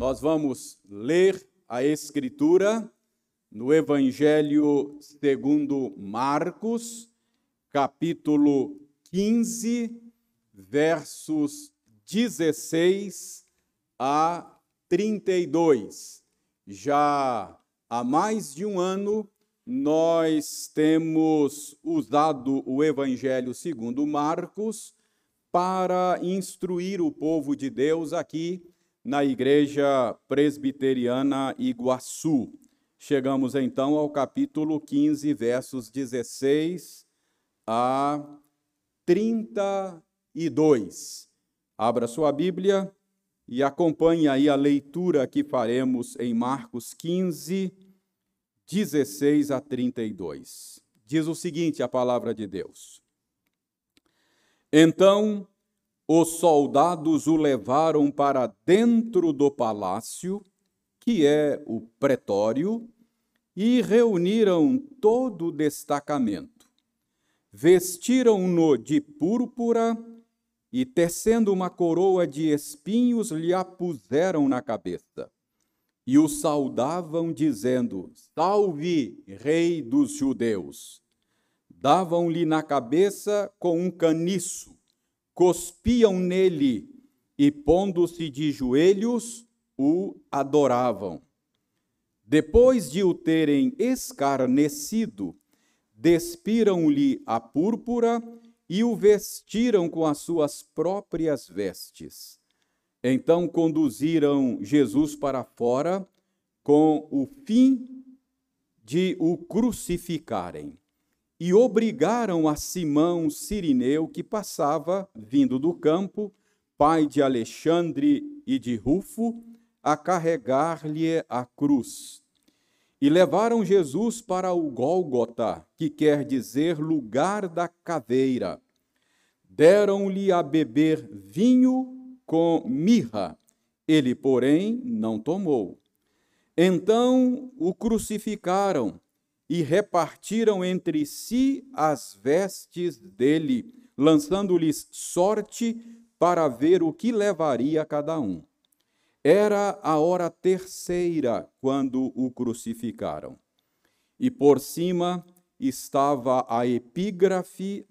Nós vamos ler a Escritura no Evangelho segundo Marcos, capítulo 15, versos 16 a 32. Já há mais de um ano, nós temos usado o Evangelho segundo Marcos para instruir o povo de Deus aqui na Igreja Presbiteriana Iguaçu. Chegamos então ao capítulo 15, versos 16 a 32. Abra sua Bíblia e acompanhe aí a leitura que faremos em Marcos 15, 16 a 32. Diz o seguinte a palavra de Deus. Então os soldados o levaram para dentro do palácio, que é o pretório, e reuniram todo o destacamento. Vestiram-no de púrpura e, tecendo uma coroa de espinhos, lhe a puseram na cabeça e o saudavam, dizendo: Salve, Rei dos Judeus! Davam-lhe na cabeça com um caniço, cuspiam nele e, pondo-se de joelhos, o adoravam. Depois de o terem escarnecido, despiram-lhe a púrpura e o vestiram com as suas próprias vestes então conduziram Jesus para fora com o fim de o crucificarem. E obrigaram a Simão Sirineu, que passava, vindo do campo, pai de Alexandre e de Rufo, a carregar-lhe a cruz. E levaram Jesus para o Gólgota, que quer dizer lugar da caveira. Deram-lhe a beber vinho com mirra. Ele, porém, não tomou. Então o crucificaram e repartiram entre si as vestes dele, lançando-lhes sorte para ver o que levaria cada um. Era a hora terceira quando o crucificaram. E por cima estava a epígrafe,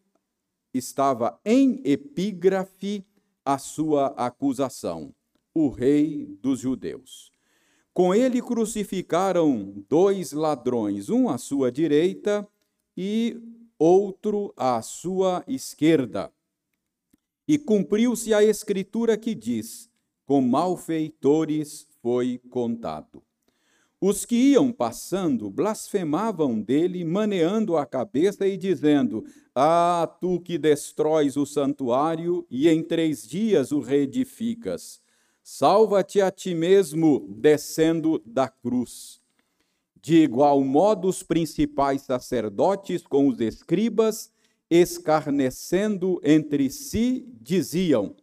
estava em epígrafe a sua acusação: o rei dos judeus. Com ele crucificaram dois ladrões, um à sua direita e outro à sua esquerda. E cumpriu-se a escritura que diz: com malfeitores foi contado. Os que iam passando blasfemavam dele, maneando a cabeça e dizendo: Ah, tu que destróis o santuário e em três dias o reedificas, salva-te a ti mesmo descendo da cruz. De igual modo, os principais sacerdotes com os escribas, escarnecendo entre si, diziam: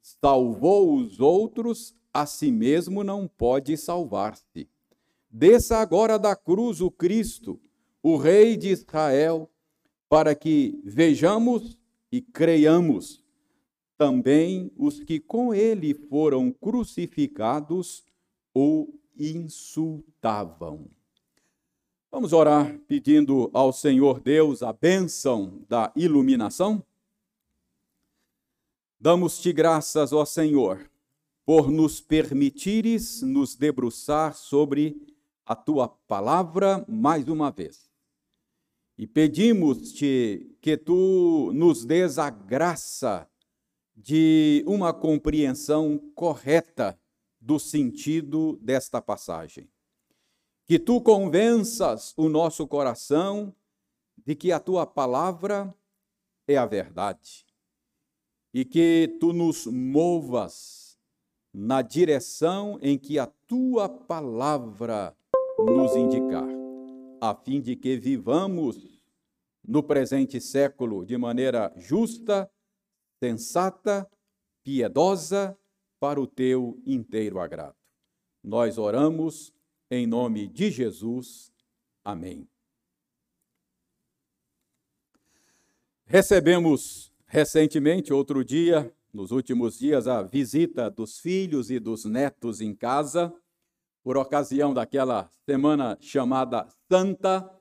Salvou os outros, a si mesmo não pode salvar-se. Desça agora da cruz o Cristo, o Rei de Israel, para que vejamos e creiamos. Também os que com ele foram crucificados o insultavam. Vamos orar pedindo ao Senhor Deus a bênção da iluminação? Damos-te graças, ó Senhor, por nos permitires nos debruçar sobre a tua palavra mais uma vez. E pedimos-te que tu nos des a graça de uma compreensão correta do sentido desta passagem. Que tu convenças o nosso coração de que a tua palavra é a verdade e que tu nos movas na direção em que a tua palavra nos indicar, a fim de que vivamos no presente século de maneira justa, sensata, piedosa, para o teu inteiro agrado. Nós oramos em nome de Jesus. Amém. Recebemos recentemente, outro dia, nos últimos dias a visita dos filhos e dos netos em casa, por ocasião daquela semana chamada Santa,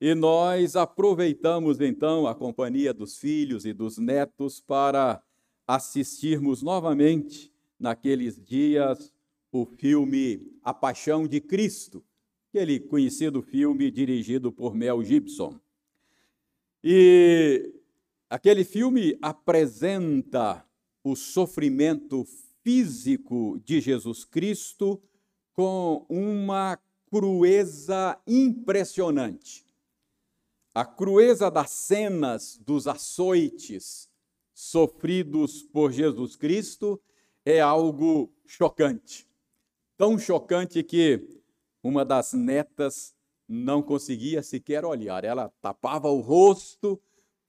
e nós aproveitamos então a companhia dos filhos e dos netos para assistirmos novamente, naqueles dias, o filme A Paixão de Cristo, aquele conhecido filme dirigido por Mel Gibson. E aquele filme apresenta o sofrimento físico de Jesus Cristo com uma crueza impressionante. A crueza das cenas dos açoites sofridos por Jesus Cristo é algo chocante. Tão chocante que uma das netas não conseguia sequer olhar. Ela tapava o rosto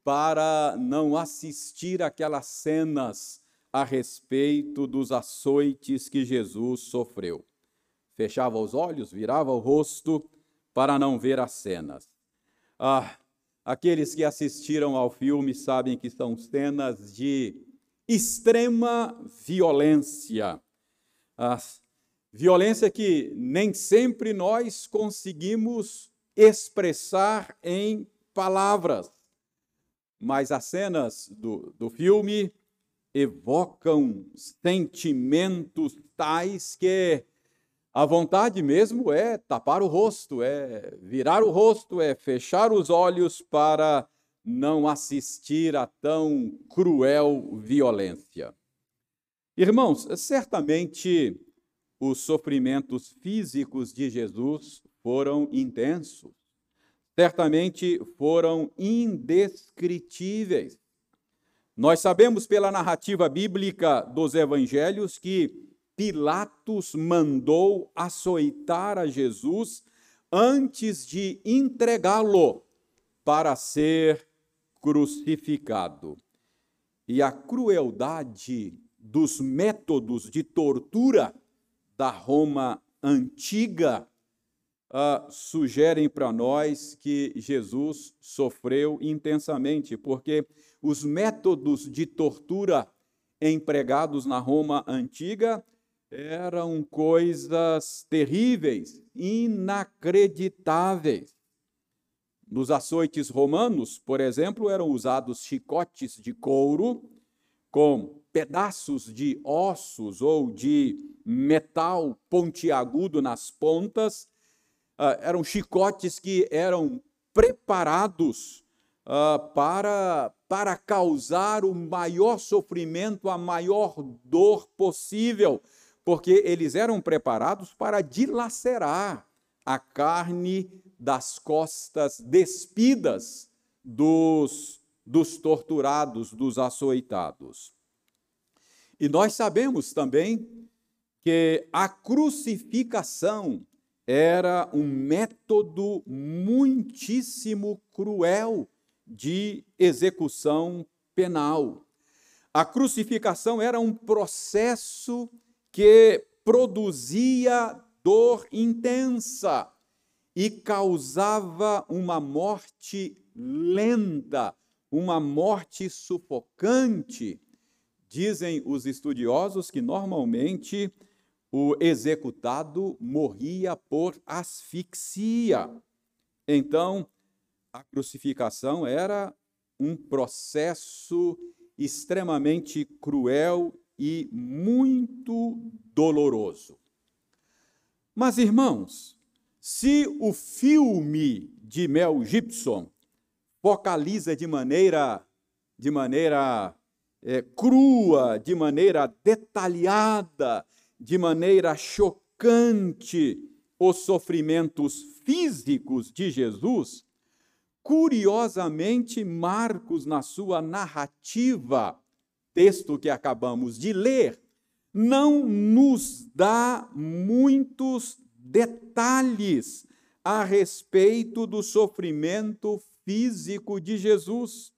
para não assistir aquelas cenas a respeito dos açoites que Jesus sofreu. Fechava os olhos, virava o rosto para não ver as cenas. Ah, aqueles que assistiram ao filme sabem que são cenas de extrema violência. Ah, violência que nem sempre nós conseguimos expressar em palavras mas as cenas do, do filme evocam sentimentos tais que a vontade mesmo é tapar o rosto, é virar o rosto, é fechar os olhos para não assistir a tão cruel violência. Irmãos, certamente os sofrimentos físicos de Jesus foram intensos certamente foram indescritíveis. Nós sabemos pela narrativa bíblica dos evangelhos que Pilatos mandou açoitar a Jesus antes de entregá-lo para ser crucificado. E a crueldade dos métodos de tortura da Roma antiga uh, sugerem para nós que Jesus sofreu intensamente, porque os métodos de tortura empregados na Roma antiga eram coisas terríveis, inacreditáveis. Nos açoites romanos, por exemplo, eram usados chicotes de couro com pedaços de ossos ou de metal pontiagudo nas pontas uh, eram chicotes que eram preparados uh, para, para causar o maior sofrimento, a maior dor possível, porque eles eram preparados para dilacerar a carne das costas despidas dos, dos torturados, dos açoitados. E nós sabemos também que a crucificação era um método muitíssimo cruel de execução penal. A crucificação era um processo que produzia dor intensa e causava uma morte lenta, uma morte sufocante. Dizem os estudiosos que normalmente o executado morria por asfixia. Então, a crucificação era um processo extremamente cruel e muito doloroso. Mas, irmãos, se o filme de Mel Gibson focaliza de maneira, de maneira é, crua, de maneira detalhada, de maneira chocante os sofrimentos físicos de Jesus, curiosamente, Marcos, na sua narrativa, texto que acabamos de ler, não nos dá muitos detalhes a respeito do sofrimento físico de Jesus.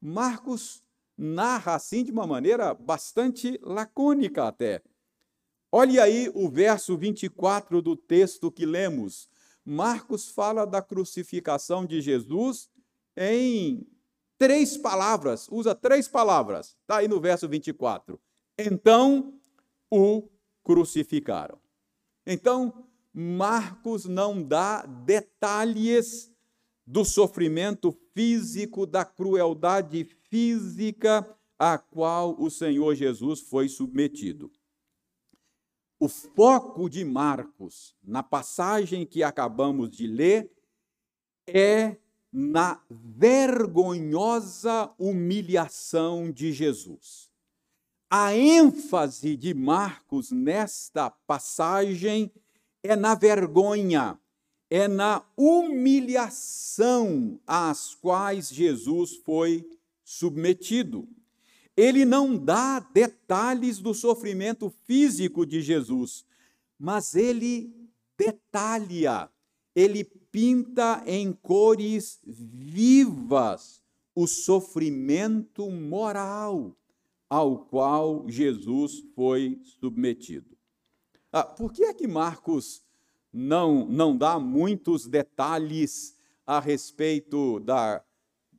Marcos narra assim de uma maneira bastante lacônica até. Olhe aí o verso 24 do texto que lemos. Marcos fala da crucificação de Jesus em três palavras, usa três palavras, está aí no verso 24. Então o crucificaram. Então, Marcos não dá detalhes do sofrimento físico, da crueldade física a qual o Senhor Jesus foi submetido. O foco de Marcos, na passagem que acabamos de ler, é na vergonhosa humilhação de Jesus. A ênfase de Marcos nesta passagem é na vergonha, é na humilhação às quais Jesus foi submetido. Ele não dá detalhes do sofrimento físico de Jesus, mas ele detalha, ele pinta em cores vivas o sofrimento moral ao qual Jesus foi submetido. Ah, por que é que Marcos não, não dá muitos detalhes a respeito da,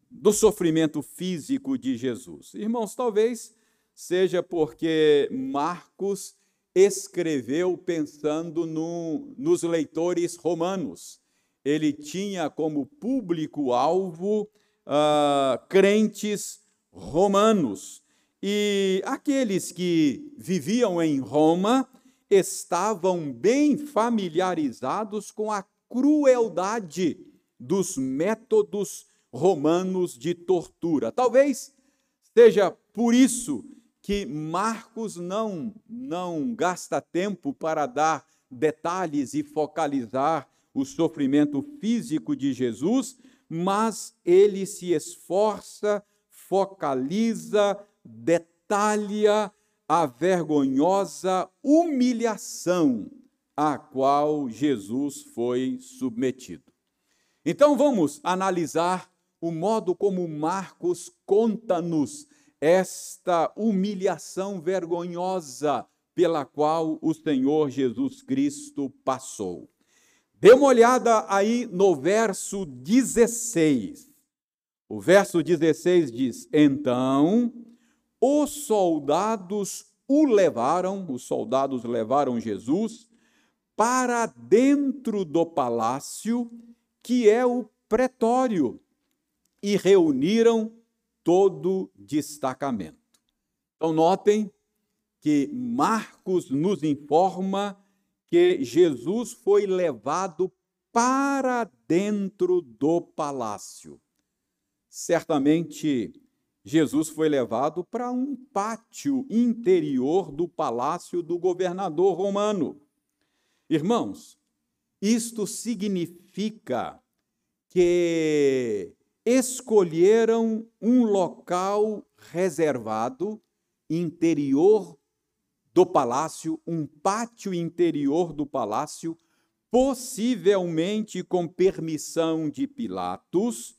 do sofrimento físico de Jesus? Irmãos, talvez seja porque Marcos escreveu pensando no, nos leitores romanos. Ele tinha como público-alvo uh, crentes romanos. E aqueles que viviam em Roma estavam bem familiarizados com a crueldade dos métodos romanos de tortura. Talvez seja por isso que Marcos não não gasta tempo para dar detalhes e focalizar o sofrimento físico de Jesus, mas ele se esforça, focaliza, detalha a vergonhosa humilhação a qual Jesus foi submetido. Então vamos analisar o modo como Marcos conta-nos esta humilhação vergonhosa pela qual o Senhor Jesus Cristo passou. Dê uma olhada aí no verso 16. O verso 16 diz: Então os soldados o levaram, os soldados levaram Jesus para dentro do palácio, que é o pretório, e reuniram todo destacamento. Então, notem que Marcos nos informa que Jesus foi levado para dentro do palácio. Certamente Jesus foi levado para um pátio interior do palácio do governador romano. Irmãos, isto significa que escolheram um local reservado, interior do palácio, um pátio interior do palácio, possivelmente com permissão de Pilatos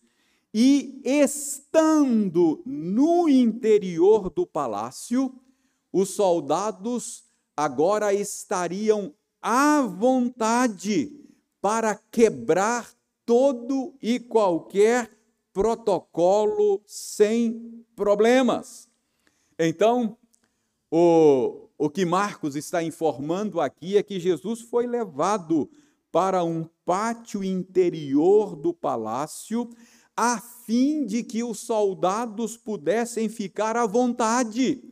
e estando no interior do palácio, os soldados agora estariam à vontade para quebrar todo e qualquer protocolo sem problemas. Então, o, o que Marcos está informando aqui é que Jesus foi levado para um pátio interior do palácio a fim de que os soldados pudessem ficar à vontade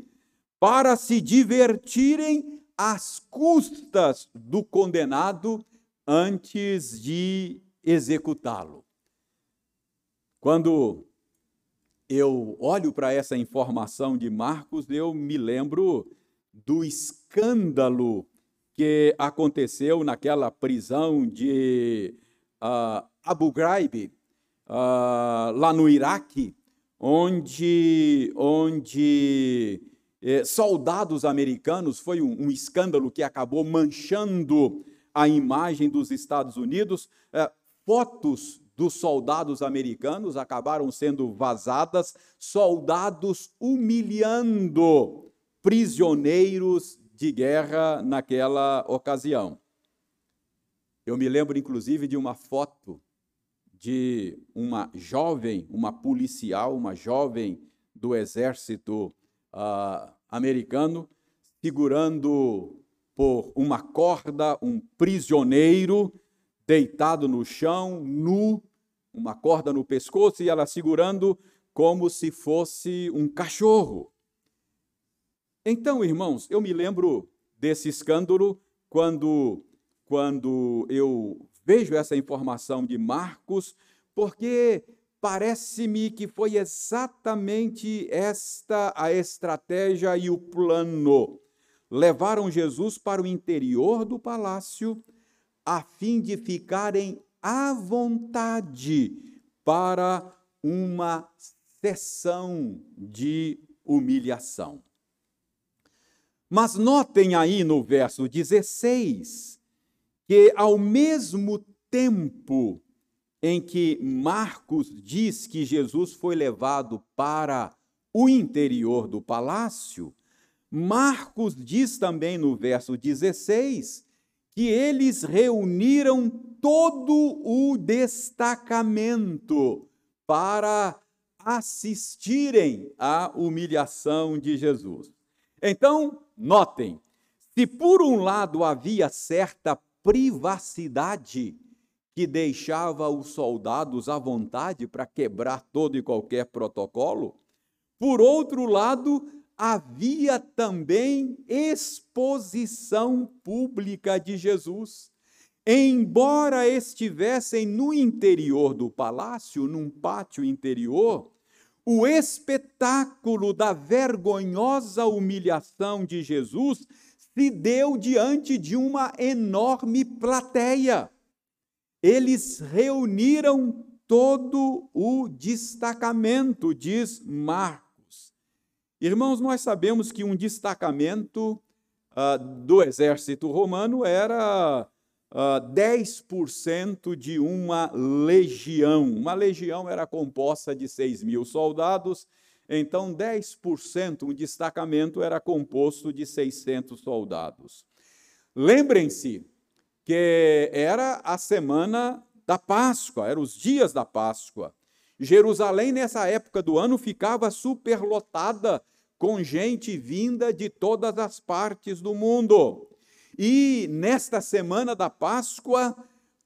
para se divertirem às custas do condenado antes de executá-lo. Quando eu olho para essa informação de Marcos, eu me lembro do escândalo que aconteceu naquela prisão de uh, Abu Ghraib, uh, lá no Iraque, onde, onde eh, soldados americanos, foi um, um, escândalo que acabou manchando a imagem dos Estados Unidos, eh, fotos dos soldados americanos acabaram sendo vazadas, soldados humilhando prisioneiros de guerra naquela ocasião. Eu me lembro, inclusive, de uma foto de uma jovem, uma policial, uma jovem do exército uh, americano, segurando por uma corda um prisioneiro deitado no chão, nu, uma corda no pescoço e ela segurando como se fosse um cachorro. Então, irmãos, eu me lembro desse escândalo quando, quando eu vejo essa informação de Marcos, porque parece-me que foi exatamente esta a estratégia e o plano. Levaram Jesus para o interior do palácio a fim de ficarem à vontade para uma sessão de humilhação. Mas notem aí no verso 16 que, ao mesmo tempo em que Marcos diz que Jesus foi levado para o interior do palácio, Marcos diz também no verso 16 que eles reuniram todo o destacamento para assistirem à humilhação de Jesus. Então, notem, se por um lado havia certa privacidade que deixava os soldados à vontade para quebrar todo e qualquer protocolo, por outro lado, havia também exposição pública de Jesus. Embora estivessem no interior do palácio, num pátio interior, o espetáculo da vergonhosa humilhação de Jesus se deu diante de uma enorme plateia. Eles reuniram todo o destacamento, diz Marcos Irmãos, nós sabemos que um destacamento uh, do exército romano era uh, ah, 10% de uma legião. Uma legião era composta de 6 mil soldados, então 10%, um destacamento era composto de 600 soldados. Lembrem-se que era a semana da Páscoa, eram os dias da Páscoa. Jerusalém, nessa época do ano, ficava superlotada com gente vinda de todas as partes do mundo. E nesta semana da Páscoa,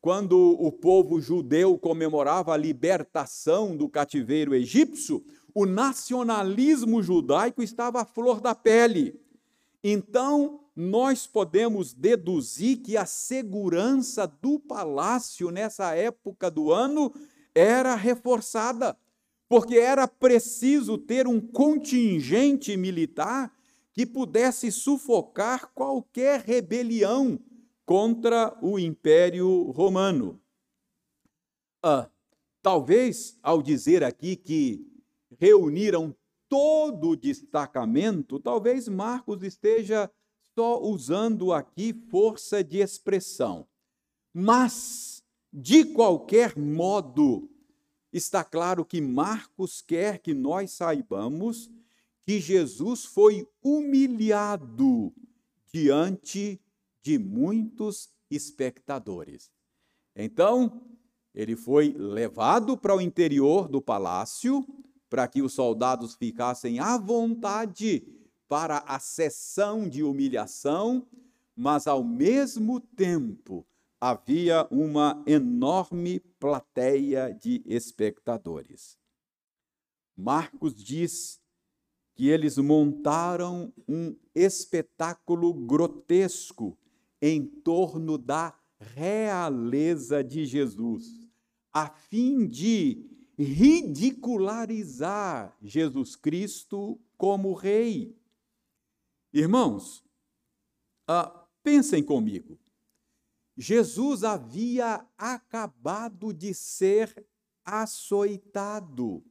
quando o povo judeu comemorava a libertação do cativeiro egípcio, o nacionalismo judaico estava à flor da pele. Então, nós podemos deduzir que a segurança do palácio nessa época do ano era reforçada, porque era preciso ter um contingente militar que pudesse sufocar qualquer rebelião contra o Império Romano. Ah, talvez, ao dizer aqui que reuniram todo o destacamento, talvez Marcos esteja só usando aqui força de expressão. Mas de qualquer modo, está claro que Marcos quer que nós saibamos que Jesus foi humilhado diante de muitos espectadores. Então, ele foi levado para o interior do palácio para que os soldados ficassem à vontade para a sessão de humilhação, mas ao mesmo tempo havia uma enorme plateia de espectadores. Marcos diz que eles montaram um espetáculo grotesco em torno da realeza de Jesus, a fim de ridicularizar Jesus Cristo como rei. Irmãos, ah, pensem comigo. Jesus havia acabado de ser açoitado,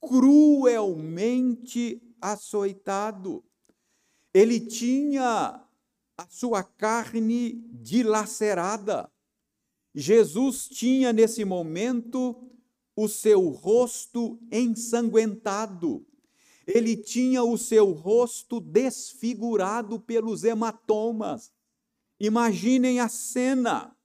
cruelmente açoitado. Ele tinha a sua carne dilacerada. Jesus tinha nesse momento o seu rosto ensanguentado. Ele tinha o seu rosto desfigurado pelos hematomas. Imaginem a cena.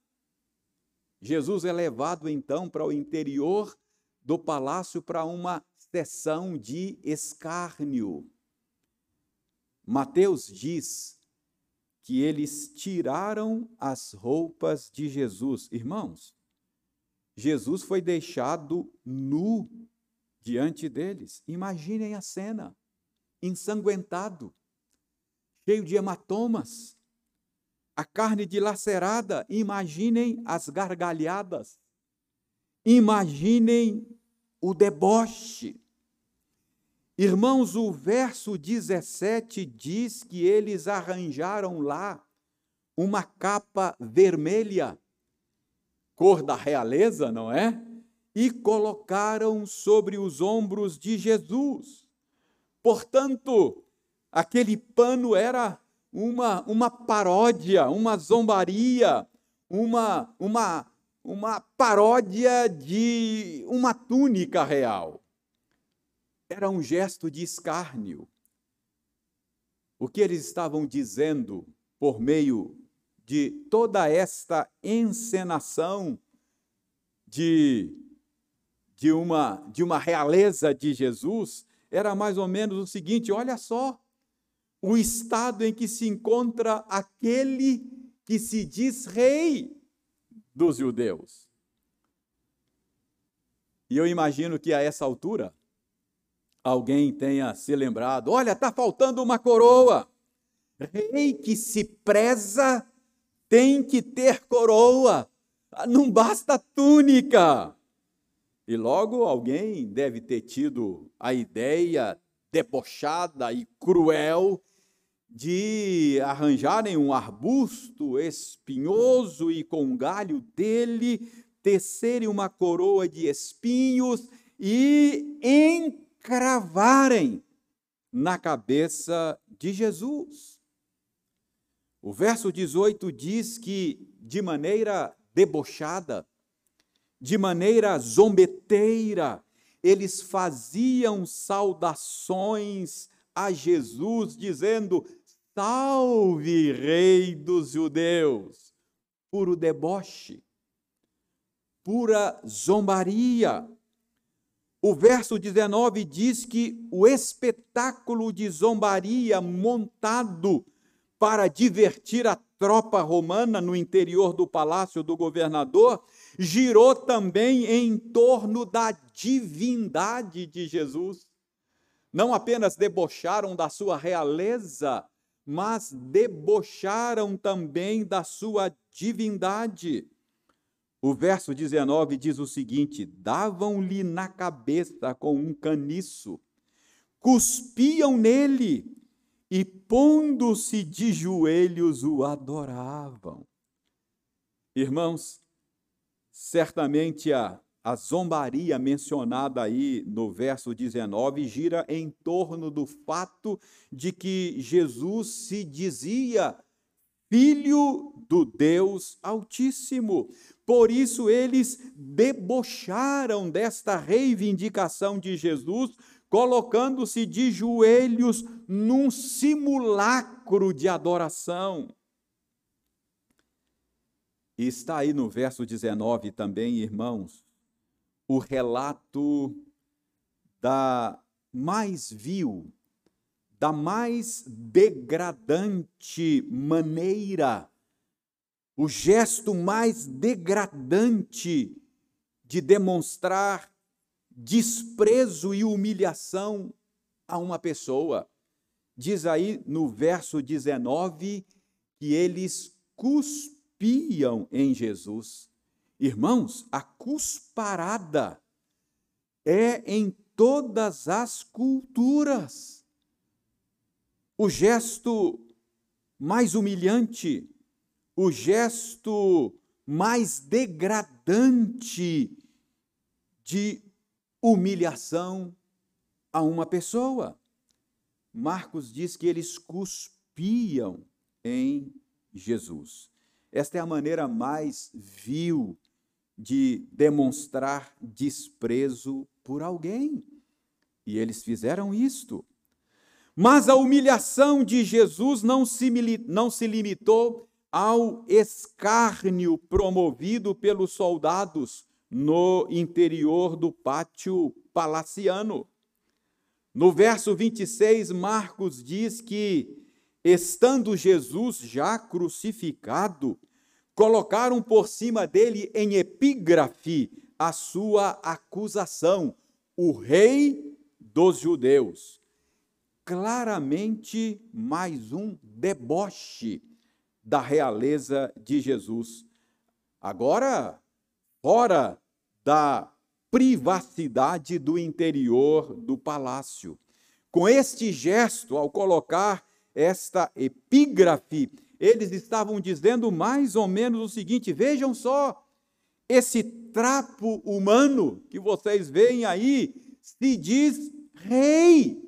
Jesus é levado então para o interior do palácio para uma sessão de escárnio. Mateus diz que eles tiraram as roupas de Jesus. Irmãos, Jesus foi deixado nu diante deles. Imaginem a cena: ensanguentado, cheio de hematomas, a carne dilacerada. Imaginem as gargalhadas. Imaginem o deboche. Irmãos, o verso 17 diz que eles arranjaram lá uma capa vermelha, cor da realeza, não é? E colocaram sobre os ombros de Jesus. Portanto, aquele pano era uma, uma paródia, uma zombaria, uma, uma, uma paródia de uma túnica real era um gesto de escárnio. O que eles estavam dizendo por meio de toda esta encenação de, de, uma, de uma realeza de Jesus era mais ou menos o seguinte: olha só, o estado em que se encontra aquele que se diz rei dos judeus. E eu imagino que a essa altura, alguém tenha se lembrado: olha, está faltando uma coroa. Rei que se preza tem que ter coroa, não basta túnica. E logo alguém deve ter tido a ideia debochada e cruel de arranjarem um arbusto espinhoso e com galho dele, tecerem uma coroa de espinhos e em cravarem na cabeça de Jesus. O verso 18 diz que, de maneira debochada, de maneira zombeteira, eles faziam saudações a Jesus, dizendo: Salve, Rei dos Judeus! Puro deboche, pura zombaria. O verso 19 diz que o espetáculo de zombaria montado para divertir a tropa romana no interior do palácio do governador girou também em torno da divindade de Jesus. Não apenas debocharam da sua realeza, mas debocharam também da sua divindade. O verso 19 diz o seguinte: davam-lhe na cabeça com um caniço, cuspiam nele e, pondo-se de joelhos, o adoravam. Irmãos, certamente a, a zombaria mencionada aí no verso 19 gira em torno do fato de que Jesus se dizia filho do Deus Altíssimo. Por isso eles debocharam desta reivindicação de Jesus, colocando-se de joelhos num simulacro de adoração. E está aí no verso 19 também, irmãos, o relato da mais vil, da mais degradante maneira o gesto mais degradante de demonstrar desprezo e humilhação a uma pessoa. Diz aí no verso 19 que eles cuspiam em Jesus. Irmãos, a cusparada é em todas as culturas. O gesto mais humilhante o gesto mais degradante de humilhação a uma pessoa. Marcos diz que eles cuspiam em Jesus. Esta é a maneira mais vil de demonstrar desprezo por alguém. E eles fizeram isto. Mas a humilhação de Jesus não se, não se limitou ao escárnio promovido pelos soldados no interior do pátio palaciano. No verso 26, Marcos diz que, estando Jesus já crucificado, colocaram por cima dele em epígrafe a sua acusação: o rei dos judeus. Claramente mais um deboche da realeza de Jesus. Agora, fora da privacidade do interior do palácio. Com este gesto, ao colocar esta epígrafe, eles estavam dizendo mais ou menos o seguinte: vejam só, esse trapo humano que vocês veem aí se diz rei.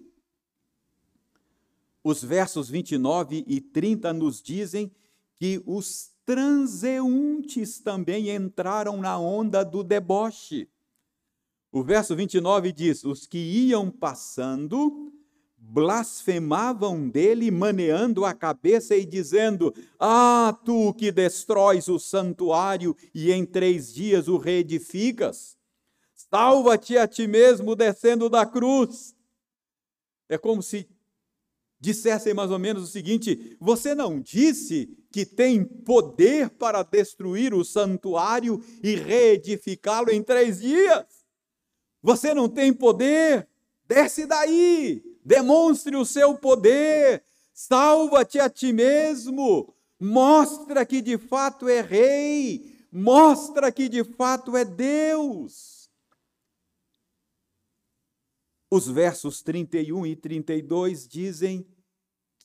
Os versos 29 e 30 nos dizem que os transeuntes também entraram na onda do deboche. O verso 29 diz: Os que iam passando blasfemavam dele, maneando a cabeça e dizendo: Ah, tu que destróis o santuário e em três dias o reedificas, salva-te a ti mesmo descendo da cruz. É como se dissessem mais ou menos o seguinte: Você não disse que tem poder para destruir o santuário e reedificá-lo em três dias? Você não tem poder? Desce daí, demonstre o seu poder, salva-te a ti mesmo, mostra que de fato é rei, mostra que de fato é Deus. Os versos 31 e 32 dizem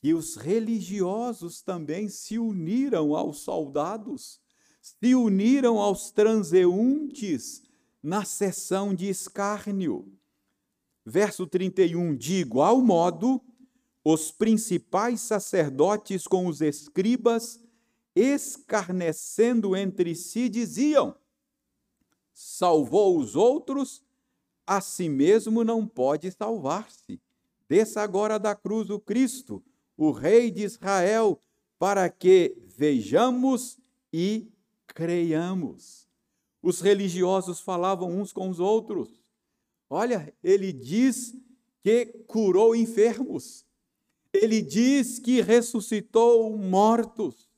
que os religiosos também se uniram aos soldados, se uniram aos transeuntes na sessão de escárnio. Verso 31: De igual modo, os principais sacerdotes com os escribas, escarnecendo entre si, diziam: Salvou os outros, a si mesmo não pode salvar-se. Desça agora da cruz o Cristo, o Rei de Israel, para que vejamos e creiamos. Os religiosos falavam uns com os outros. Olha, ele diz que curou enfermos. Ele diz que ressuscitou mortos.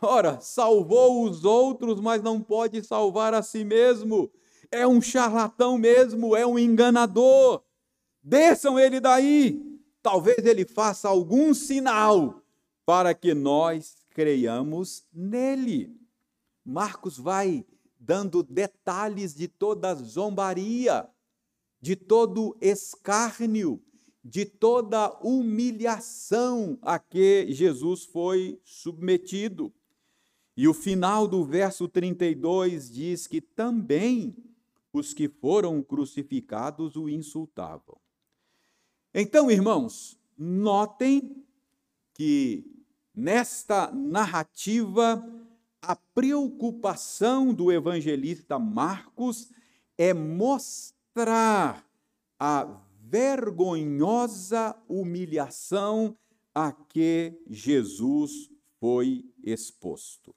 Ora, salvou os outros, mas não pode salvar a si mesmo. É um charlatão mesmo, é um enganador. Desçam ele daí. Talvez ele faça algum sinal para que nós creiamos nele. Marcos vai dando detalhes de toda a zombaria de todo escárnio, de toda humilhação a que Jesus foi submetido. E o final do verso 32 diz que também os que foram crucificados o insultavam. Então, irmãos, notem que nesta narrativa a preocupação do evangelista Marcos é mostrar mostrar a vergonhosa humilhação a que Jesus foi exposto.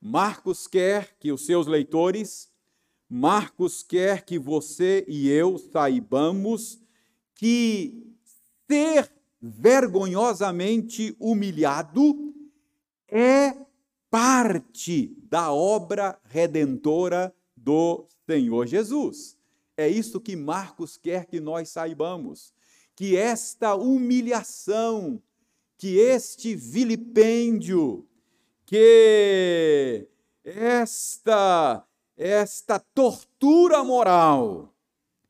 Marcos quer que os seus leitores, Marcos quer que você e eu saibamos que ser vergonhosamente humilhado é parte da obra redentora do Senhor Jesus. É isso que Marcos quer que nós saibamos, que esta humilhação, que este vilipêndio, que esta esta tortura moral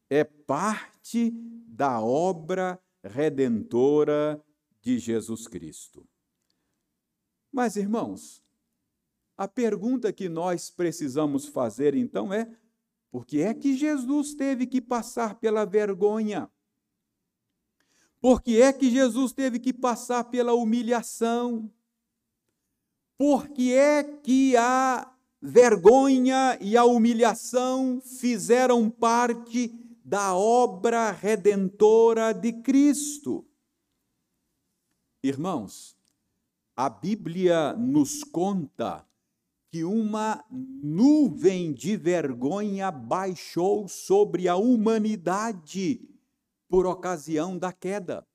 é parte da obra redentora de Jesus Cristo. Mas, irmãos, a pergunta que nós precisamos fazer então é: por que é que Jesus teve que passar pela vergonha? Por que é que Jesus teve que passar pela humilhação? Por que é que a vergonha e a humilhação fizeram parte da obra redentora de Cristo? Irmãos, a Bíblia nos conta que uma nuvem de vergonha baixou sobre a humanidade por ocasião da queda.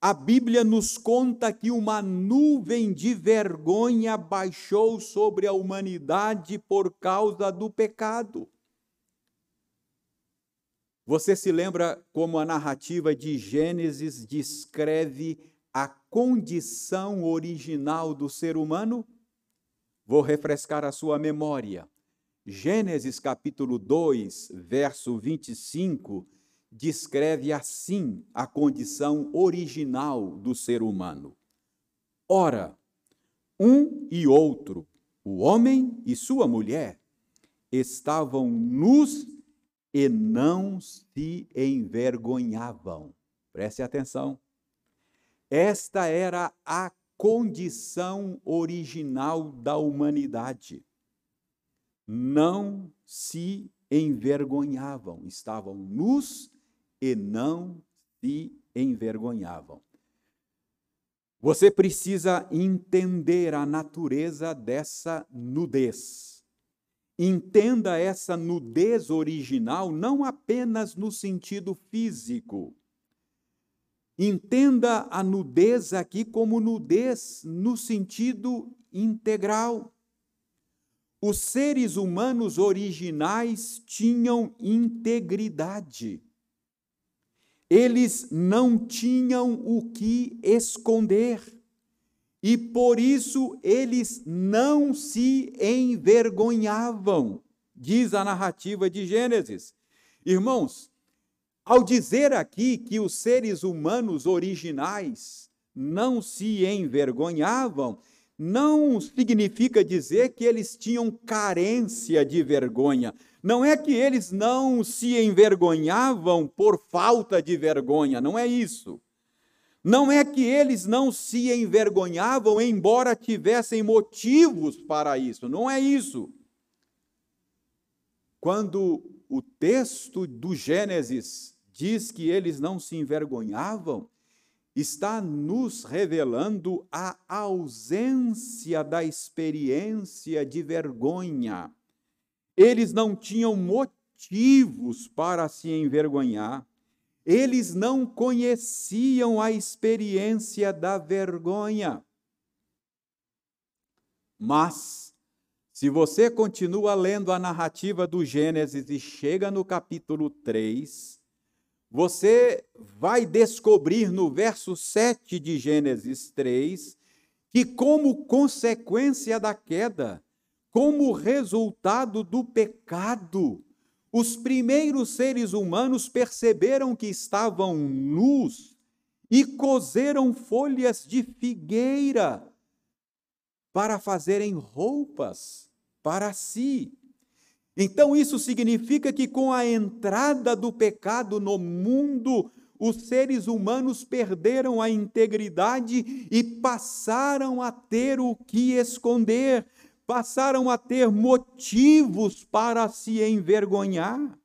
A Bíblia nos conta que uma nuvem de vergonha baixou sobre a humanidade por causa do pecado. Você se lembra como a narrativa de Gênesis descreve a condição original do ser humano? Vou refrescar a sua memória. Gênesis capítulo 2, verso 25, descreve assim a condição original do ser humano. Ora, um e outro, o homem e sua mulher, estavam nus e não se envergonhavam. Preste atenção. Esta era a condição original da humanidade. Não se envergonhavam, estavam nus e não se envergonhavam. Você precisa entender a natureza dessa nudez. Entenda essa nudez original não apenas no sentido físico, Entenda a nudez aqui como nudez no sentido integral. Os seres humanos originais tinham integridade. Eles não tinham o que esconder. E por isso eles não se envergonhavam, diz a narrativa de Gênesis. Irmãos, ao dizer aqui que os seres humanos originais não se envergonhavam, não significa dizer que eles tinham carência de vergonha. Não é que eles não se envergonhavam por falta de vergonha, não é isso. Não é que eles não se envergonhavam, embora tivessem motivos para isso, não é isso. Quando o texto do Gênesis diz que eles não se envergonhavam, está nos revelando a ausência da experiência de vergonha. Eles não tinham motivos para se envergonhar. Eles não conheciam a experiência da vergonha. Mas, se você continua lendo a narrativa do Gênesis e chega no capítulo 3, você vai descobrir no verso 7 de Gênesis 3 que, como consequência da queda, como resultado do pecado, os primeiros seres humanos perceberam que estavam nus e coseram folhas de figueira para fazerem roupas para si. Então, isso significa que com a entrada do pecado no mundo, os seres humanos perderam a integridade e passaram a ter o que esconder, passaram a ter motivos para se envergonhar.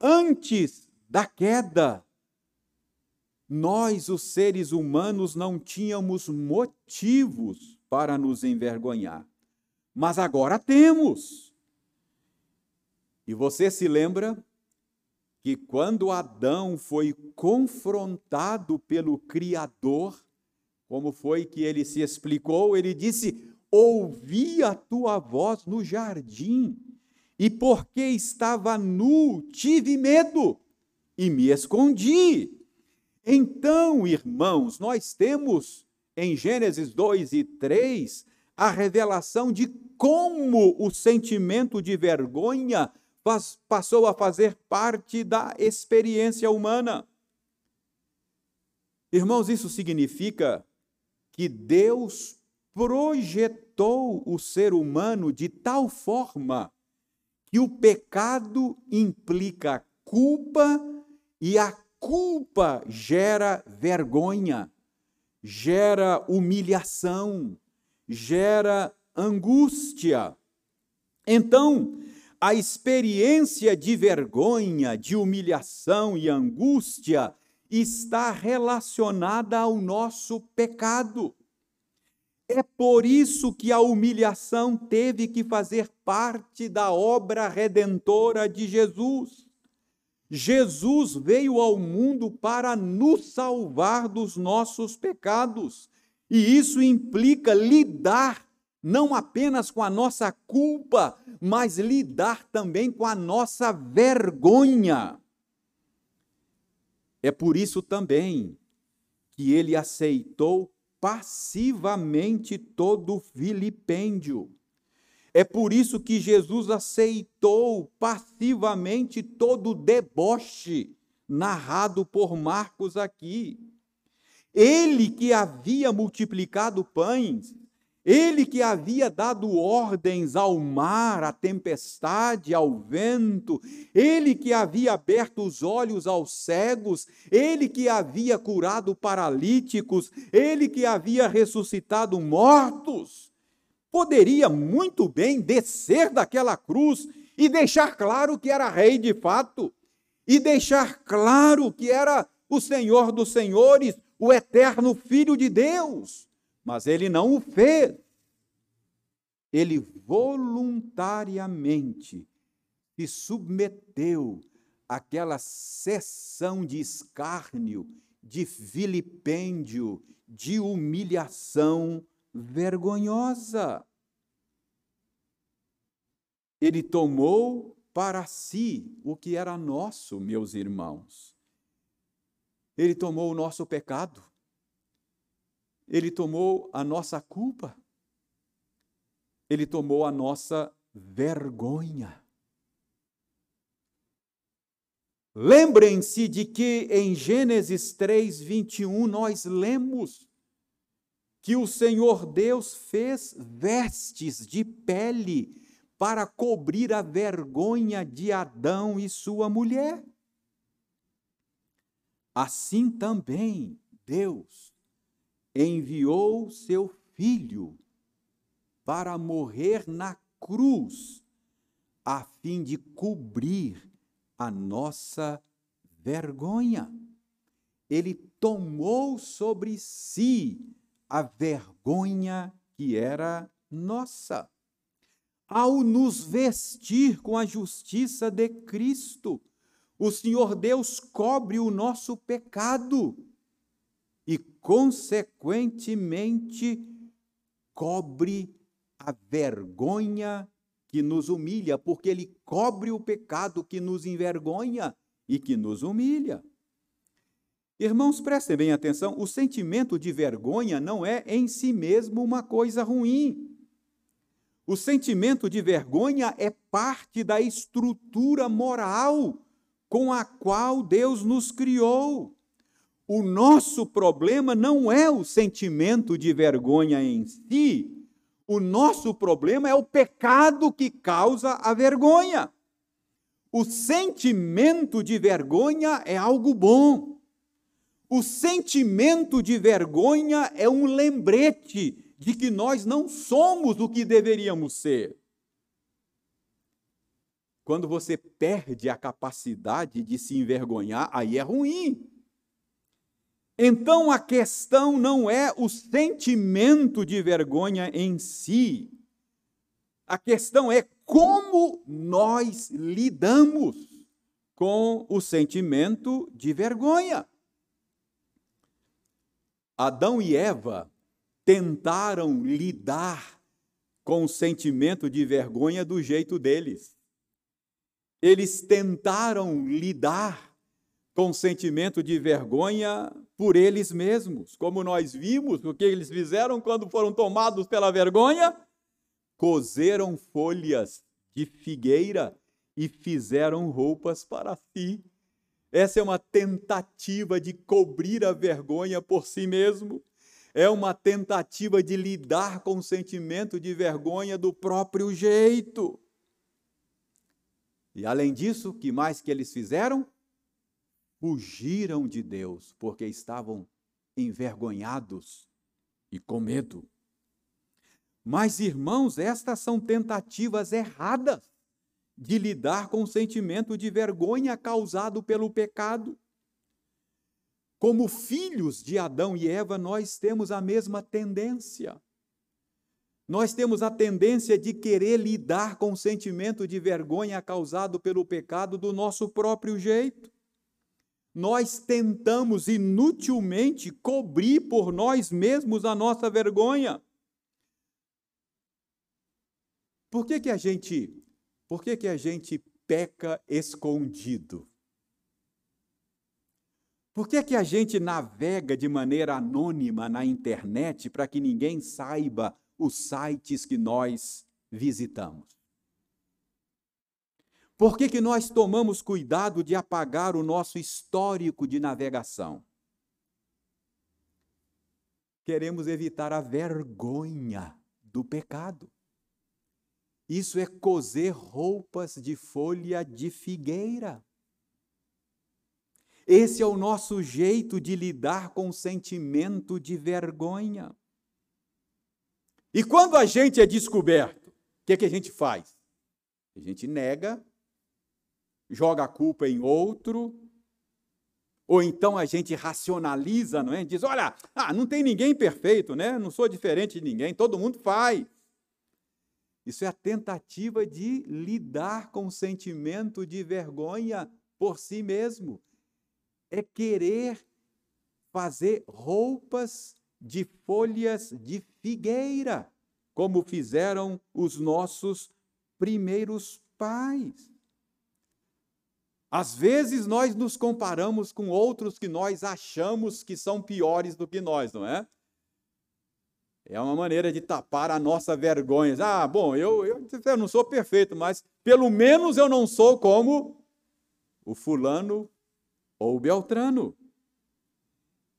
Antes da queda, nós, os seres humanos, não tínhamos motivos para nos envergonhar, mas agora temos. E você se lembra que quando Adão foi confrontado pelo Criador, como foi que ele se explicou? Ele disse: Ouvi a tua voz no jardim, e porque estava nu, tive medo e me escondi. Então, irmãos, nós temos em Gênesis 2 e 3 a revelação de como o sentimento de vergonha passou a fazer parte da experiência humana. Irmãos, isso significa que Deus projetou o ser humano de tal forma que o pecado implica culpa e a culpa gera vergonha, gera humilhação, gera angústia. Então, a experiência de vergonha, de humilhação e angústia está relacionada ao nosso pecado. É por isso que a humilhação teve que fazer parte da obra redentora de Jesus. Jesus veio ao mundo para nos salvar dos nossos pecados. E isso implica lidar não apenas com a nossa culpa, mas lidar também com a nossa vergonha. É por isso também que ele aceitou passivamente todo o vilipêndio. É por isso que Jesus aceitou passivamente todo o deboche narrado por Marcos aqui. Ele que havia multiplicado pães, ele que havia dado ordens ao mar, à tempestade, ao vento, ele que havia aberto os olhos aos cegos, ele que havia curado paralíticos, ele que havia ressuscitado mortos, poderia muito bem descer daquela cruz e deixar claro que era rei de fato, e deixar claro que era o Senhor dos Senhores, o eterno Filho de Deus mas ele não o fez. Ele voluntariamente se submeteu àquela sessão de escárnio, de vilipêndio, de humilhação vergonhosa. Ele tomou para si o que era nosso, meus irmãos. Ele tomou o nosso pecado. Ele tomou a nossa culpa. Ele tomou a nossa vergonha. Lembrem-se de que em Gênesis 3, 21, nós lemos que o Senhor Deus fez vestes de pele para cobrir a vergonha de Adão e sua mulher. Assim também Deus enviou seu filho para morrer na cruz, a fim de cobrir a nossa vergonha. Ele tomou sobre si a vergonha que era nossa. Ao nos vestir com a justiça de Cristo, o Senhor Deus cobre o nosso pecado e, consequentemente, cobre a vergonha que nos humilha, porque ele cobre o pecado que nos envergonha e que nos humilha. Irmãos, prestem bem atenção: o sentimento de vergonha não é em si mesmo uma coisa ruim. O sentimento de vergonha é parte da estrutura moral com a qual Deus nos criou. O nosso problema não é o sentimento de vergonha em si, o nosso problema é o pecado que causa a vergonha. O sentimento de vergonha é algo bom. O sentimento de vergonha é um lembrete de que nós não somos o que deveríamos ser. Quando você perde a capacidade de se envergonhar, aí é ruim. Então a questão não é o sentimento de vergonha em si. A questão é como nós lidamos com o sentimento de vergonha. Adão e Eva tentaram lidar com o sentimento de vergonha do jeito deles. Eles tentaram lidar com sentimento de vergonha por eles mesmos. Como nós vimos, o que eles fizeram quando foram tomados pela vergonha? Cozeram folhas de figueira e fizeram roupas para si. Essa é uma tentativa de cobrir a vergonha por si mesmo. É uma tentativa de lidar com o sentimento de vergonha do próprio jeito. E além disso, que mais que eles fizeram? Fugiram de Deus porque estavam envergonhados e com medo. Mas, irmãos, estas são tentativas erradas de lidar com o sentimento de vergonha causado pelo pecado. Como filhos de Adão e Eva, nós temos a mesma tendência. Nós temos a tendência de querer lidar com o sentimento de vergonha causado pelo pecado do nosso próprio jeito. Nós tentamos inutilmente cobrir por nós mesmos a nossa vergonha. Por que, que a gente, por que, que a gente peca escondido? Por que, que a gente navega de maneira anônima na internet para que ninguém saiba os sites que nós visitamos? Por que, que nós tomamos cuidado de apagar o nosso histórico de navegação? Queremos evitar a vergonha do pecado. Isso é coser roupas de folha de figueira. Esse é o nosso jeito de lidar com o sentimento de vergonha. E quando a gente é descoberto, o que, é que a gente faz? A gente nega, joga a culpa em outro, ou então a gente racionaliza, não é? Diz, olha, ah, não tem ninguém perfeito, né? Não sou diferente de ninguém, todo mundo faz. Isso é a tentativa de lidar com o sentimento de vergonha por si mesmo. É querer fazer roupas de folhas de figueira, como fizeram os nossos primeiros pais. Às vezes nós nos comparamos com outros que nós achamos que são piores do que nós, não é? É uma maneira de tapar a nossa vergonha. Ah, bom, eu, eu, eu não sou perfeito, mas pelo menos eu não sou como o fulano ou o Beltrano.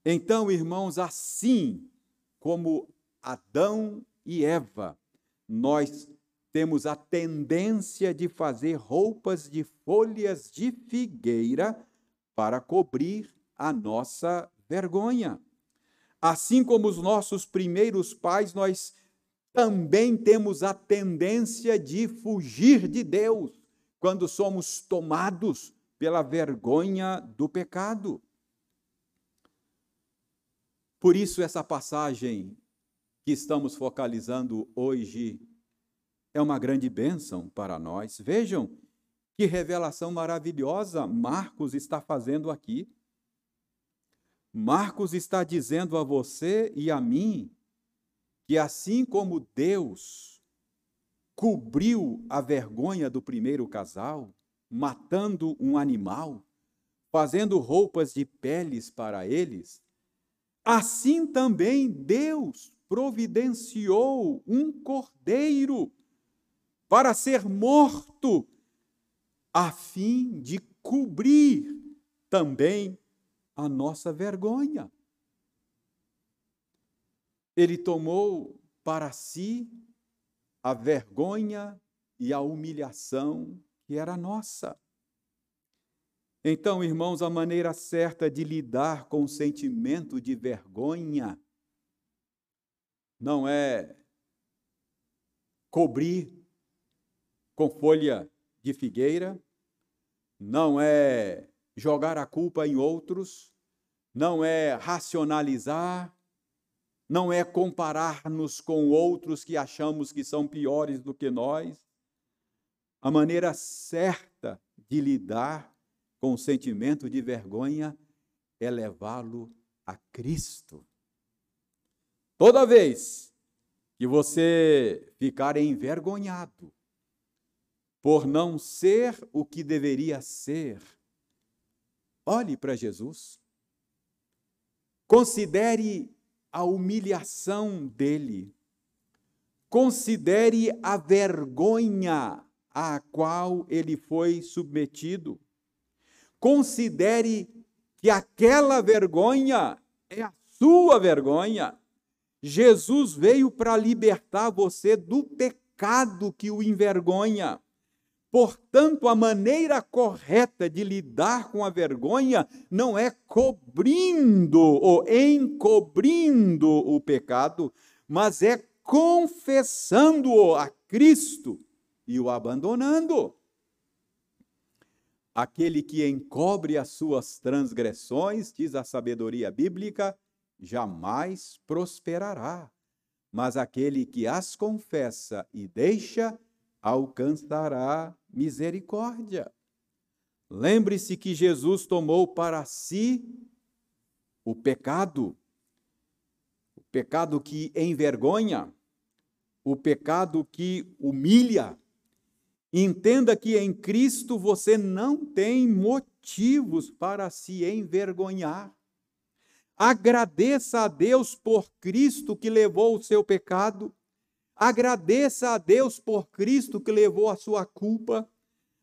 Então, irmãos, assim como Adão e Eva, nós temos a tendência de fazer roupas de folhas de figueira para cobrir a nossa vergonha. Assim como os nossos primeiros pais, nós também temos a tendência de fugir de Deus quando somos tomados pela vergonha do pecado. Por isso, essa passagem que estamos focalizando hoje é uma grande bênção para nós. Vejam que revelação maravilhosa Marcos está fazendo aqui. Marcos está dizendo a você e a mim que assim como Deus cobriu a vergonha do primeiro casal, matando um animal, fazendo roupas de peles para eles, assim também Deus providenciou um cordeiro para ser morto, a fim de cobrir também a nossa vergonha. Ele tomou para si a vergonha e a humilhação que era nossa. Então, irmãos, a maneira certa de lidar com o sentimento de vergonha não é cobrir com folha de figueira, não é jogar a culpa em outros, não é racionalizar, não é comparar-nos com outros que achamos que são piores do que nós. A maneira certa de lidar com o sentimento de vergonha é levá-lo a Cristo. Toda vez que você ficar envergonhado, por não ser o que deveria ser, olhe para Jesus. Considere a humilhação dele. Considere a vergonha à qual ele foi submetido. Considere que aquela vergonha é a sua vergonha. Jesus veio para libertar você do pecado que o envergonha. Portanto, a maneira correta de lidar com a vergonha não é cobrindo ou encobrindo o pecado, mas é confessando-o a Cristo e o abandonando. Aquele que encobre as suas transgressões, diz a sabedoria bíblica, jamais prosperará, mas aquele que as confessa e deixa alcançará misericórdia. Lembre-se que Jesus tomou para si o pecado, o pecado que envergonha, o pecado que humilha. Entenda que em Cristo você não tem motivos para se envergonhar. Agradeça a Deus por Cristo que levou o seu pecado. Agradeça a Deus por Cristo que levou a sua culpa.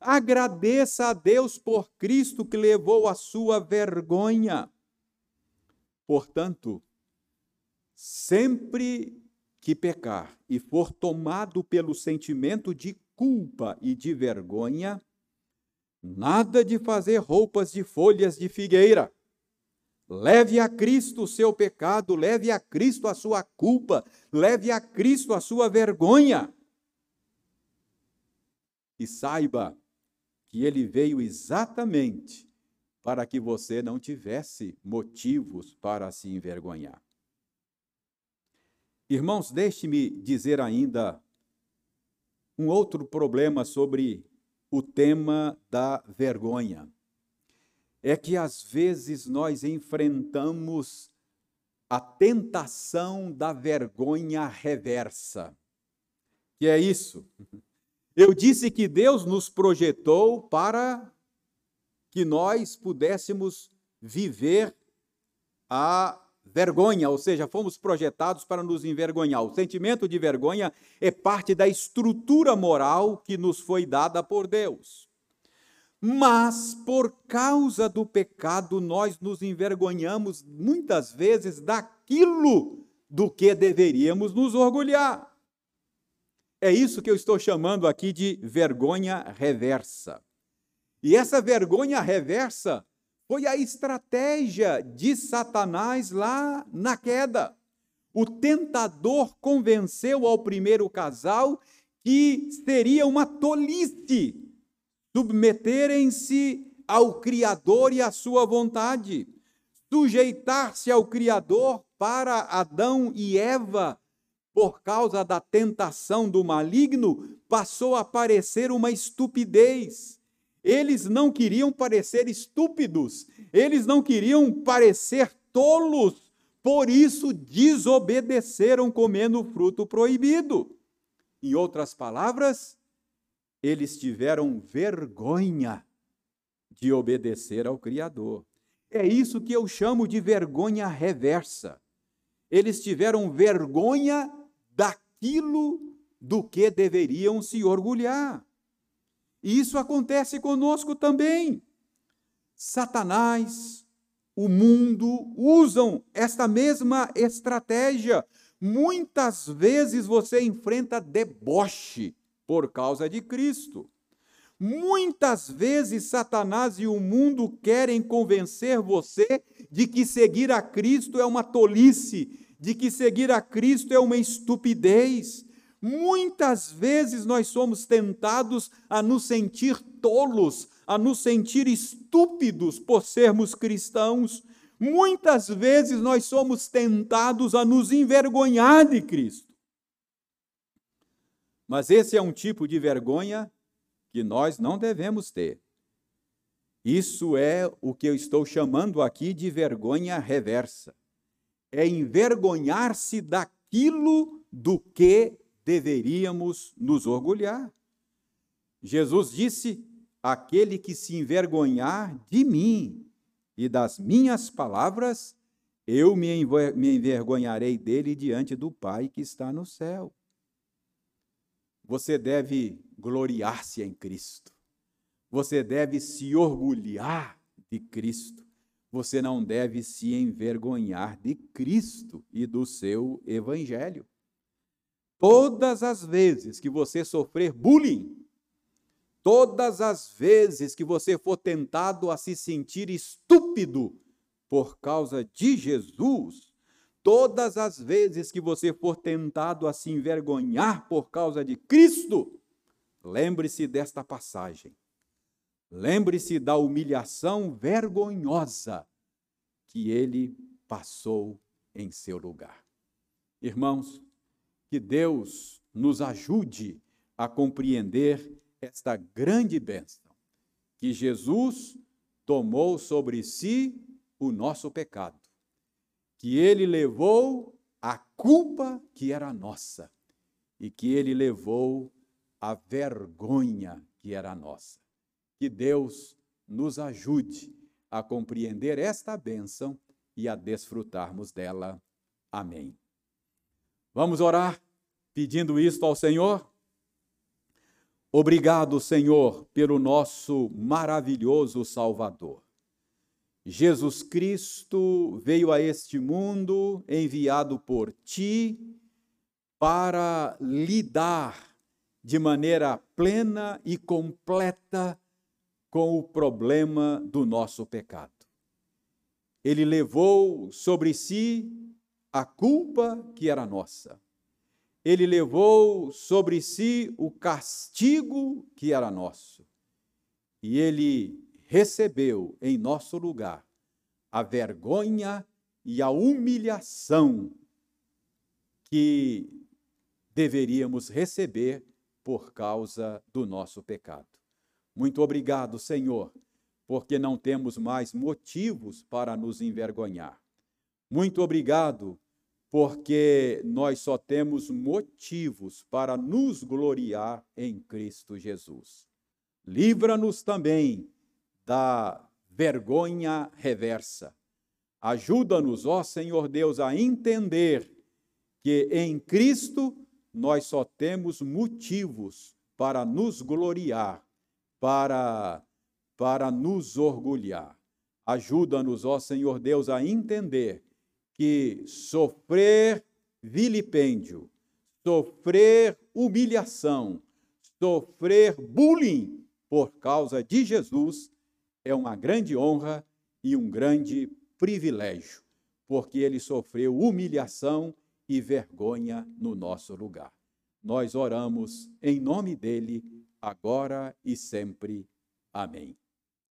Agradeça a Deus por Cristo que levou a sua vergonha. Portanto, sempre que pecar e for tomado pelo sentimento de culpa e de vergonha, nada de fazer roupas de folhas de figueira Leve a Cristo o seu pecado, leve a Cristo a sua culpa, leve a Cristo a sua vergonha. E saiba que ele veio exatamente para que você não tivesse motivos para se envergonhar. Irmãos, deixe-me dizer ainda um outro problema sobre o tema da vergonha é que às vezes nós enfrentamos a tentação da vergonha reversa. Que é isso? Eu disse que Deus nos projetou para que nós pudéssemos viver a vergonha, ou seja, fomos projetados para nos envergonhar. O sentimento de vergonha é parte da estrutura moral que nos foi dada por Deus. Mas por causa do pecado, nós nos envergonhamos muitas vezes daquilo do que deveríamos nos orgulhar. É isso que eu estou chamando aqui de vergonha reversa. E essa vergonha reversa foi a estratégia de Satanás lá na queda. O tentador convenceu ao primeiro casal que seria uma tolice submeterem-se ao Criador e à sua vontade, sujeitar-se ao Criador para Adão e Eva, por causa da tentação do maligno, passou a parecer uma estupidez. Eles não queriam parecer estúpidos, eles não queriam parecer tolos, por isso desobedeceram comendo o fruto proibido. Em outras palavras, eles tiveram vergonha de obedecer ao Criador. É isso que eu chamo de vergonha reversa. Eles tiveram vergonha daquilo do que deveriam se orgulhar. E isso acontece conosco também. Satanás, o mundo usam esta mesma estratégia. Muitas vezes você enfrenta deboche por causa de Cristo. Muitas vezes Satanás e o mundo querem convencer você de que seguir a Cristo é uma tolice, de que seguir a Cristo é uma estupidez. Muitas vezes nós somos tentados a nos sentir tolos, a nos sentir estúpidos por sermos cristãos. Muitas vezes nós somos tentados a nos envergonhar de Cristo. Mas esse é um tipo de vergonha que nós não devemos ter. Isso é o que eu estou chamando aqui de vergonha reversa. É envergonhar-se daquilo do que deveríamos nos orgulhar. Jesus disse: Aquele que se envergonhar de mim e das minhas palavras, eu me envergonharei dele diante do Pai que está no céu. Você deve gloriar-se em Cristo. Você deve se orgulhar de Cristo. Você não deve se envergonhar de Cristo e do seu evangelho. Todas as vezes que você sofrer bullying, todas as vezes que você for tentado a se sentir estúpido por causa de Jesus, Todas as vezes que você for tentado a se envergonhar por causa de Cristo, lembre-se desta passagem. Lembre-se da humilhação vergonhosa que ele passou em seu lugar. Irmãos, Que Deus nos ajude a compreender esta grande bênção, que Jesus tomou sobre si o nosso pecado, que ele levou a culpa que era nossa e que ele levou a vergonha que era nossa. Que Deus nos ajude a compreender esta bênção e a desfrutarmos dela. Amém. Vamos orar pedindo isto ao Senhor? Obrigado, Senhor, pelo nosso maravilhoso Salvador. Jesus Cristo veio a este mundo enviado por ti para lidar de maneira plena e completa com o problema do nosso pecado. Ele levou sobre si a culpa que era nossa. Ele levou sobre si o castigo que era nosso. E ele recebeu em nosso lugar a vergonha e a humilhação que deveríamos receber por causa do nosso pecado. Muito obrigado, Senhor, porque não temos mais motivos para nos envergonhar. Muito obrigado, porque nós só temos motivos para nos gloriar em Cristo Jesus. Livra-nos também da vergonha reversa. Ajuda-nos, ó Senhor Deus, a entender que em Cristo nós só temos motivos para nos gloriar para, para nos orgulhar. Ajuda-nos, ó Senhor Deus, a entender que sofrer vilipêndio, sofrer humilhação, sofrer bullying por causa de Jesus é uma grande honra e um grande privilégio, porque ele sofreu humilhação e vergonha no nosso lugar. Nós oramos em nome dele agora e sempre. Amém.